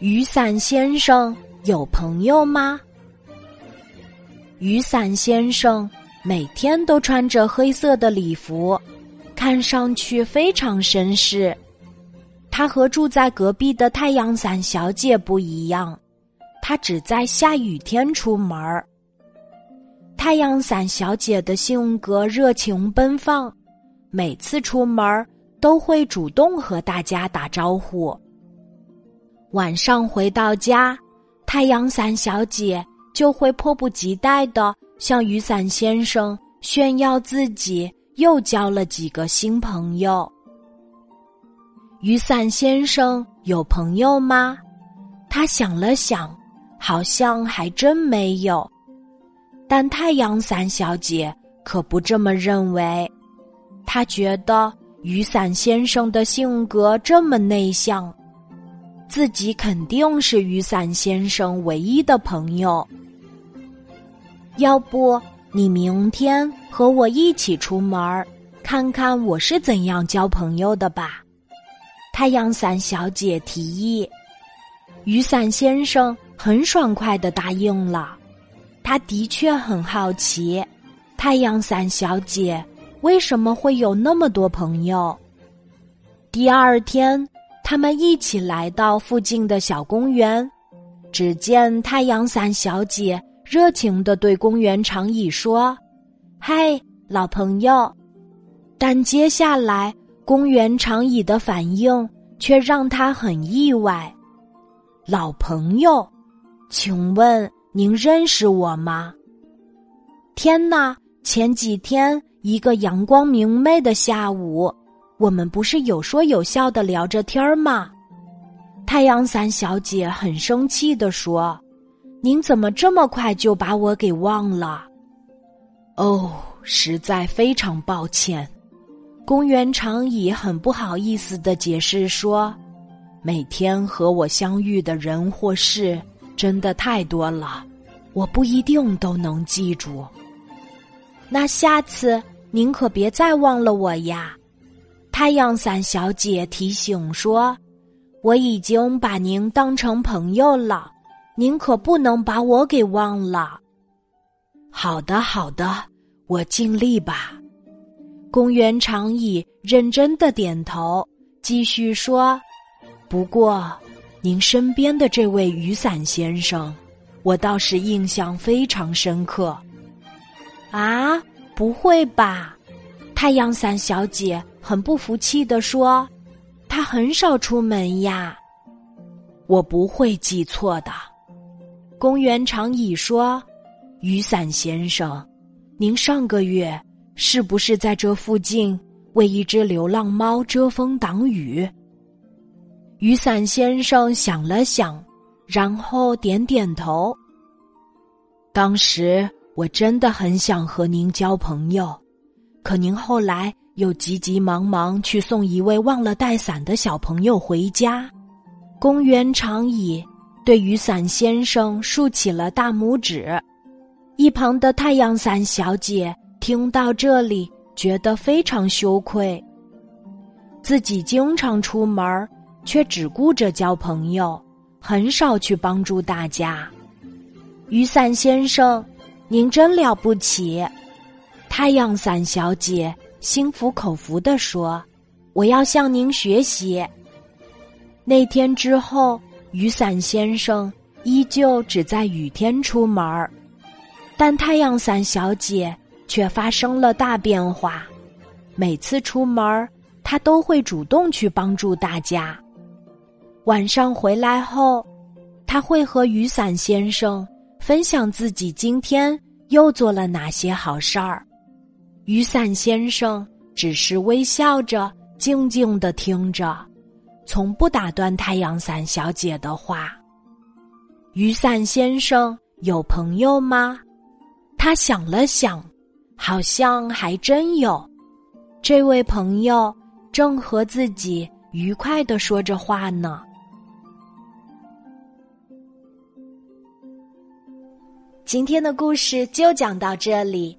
雨伞先生有朋友吗？雨伞先生每天都穿着黑色的礼服，看上去非常绅士。他和住在隔壁的太阳伞小姐不一样，他只在下雨天出门儿。太阳伞小姐的性格热情奔放，每次出门都会主动和大家打招呼。晚上回到家，太阳伞小姐就会迫不及待的向雨伞先生炫耀自己又交了几个新朋友。雨伞先生有朋友吗？他想了想，好像还真没有。但太阳伞小姐可不这么认为，她觉得雨伞先生的性格这么内向，自己肯定是雨伞先生唯一的朋友。要不你明天和我一起出门，看看我是怎样交朋友的吧？太阳伞小姐提议，雨伞先生很爽快的答应了。他的确很好奇，太阳伞小姐为什么会有那么多朋友。第二天，他们一起来到附近的小公园，只见太阳伞小姐热情的对公园长椅说：“嗨，老朋友！”但接下来，公园长椅的反应却让他很意外。老朋友，请问？您认识我吗？天哪！前几天一个阳光明媚的下午，我们不是有说有笑的聊着天儿吗？太阳伞小姐很生气的说：“您怎么这么快就把我给忘了？”哦，实在非常抱歉。公园长椅很不好意思的解释说：“每天和我相遇的人或事。”真的太多了，我不一定都能记住。那下次您可别再忘了我呀！太阳伞小姐提醒说：“我已经把您当成朋友了，您可不能把我给忘了。”好的，好的，我尽力吧。公园长椅认真的点头，继续说：“不过。”您身边的这位雨伞先生，我倒是印象非常深刻。啊，不会吧？太阳伞小姐很不服气地说：“他很少出门呀。”我不会记错的。公园长椅说：“雨伞先生，您上个月是不是在这附近为一只流浪猫遮风挡雨？”雨伞先生想了想，然后点点头。当时我真的很想和您交朋友，可您后来又急急忙忙去送一位忘了带伞的小朋友回家。公园长椅对雨伞先生竖起了大拇指。一旁的太阳伞小姐听到这里，觉得非常羞愧，自己经常出门。却只顾着交朋友，很少去帮助大家。雨伞先生，您真了不起！太阳伞小姐心服口服地说：“我要向您学习。”那天之后，雨伞先生依旧只在雨天出门儿，但太阳伞小姐却发生了大变化。每次出门儿，她都会主动去帮助大家。晚上回来后，他会和雨伞先生分享自己今天又做了哪些好事儿。雨伞先生只是微笑着，静静的听着，从不打断太阳伞小姐的话。雨伞先生有朋友吗？他想了想，好像还真有。这位朋友正和自己愉快的说着话呢。今天的故事就讲到这里，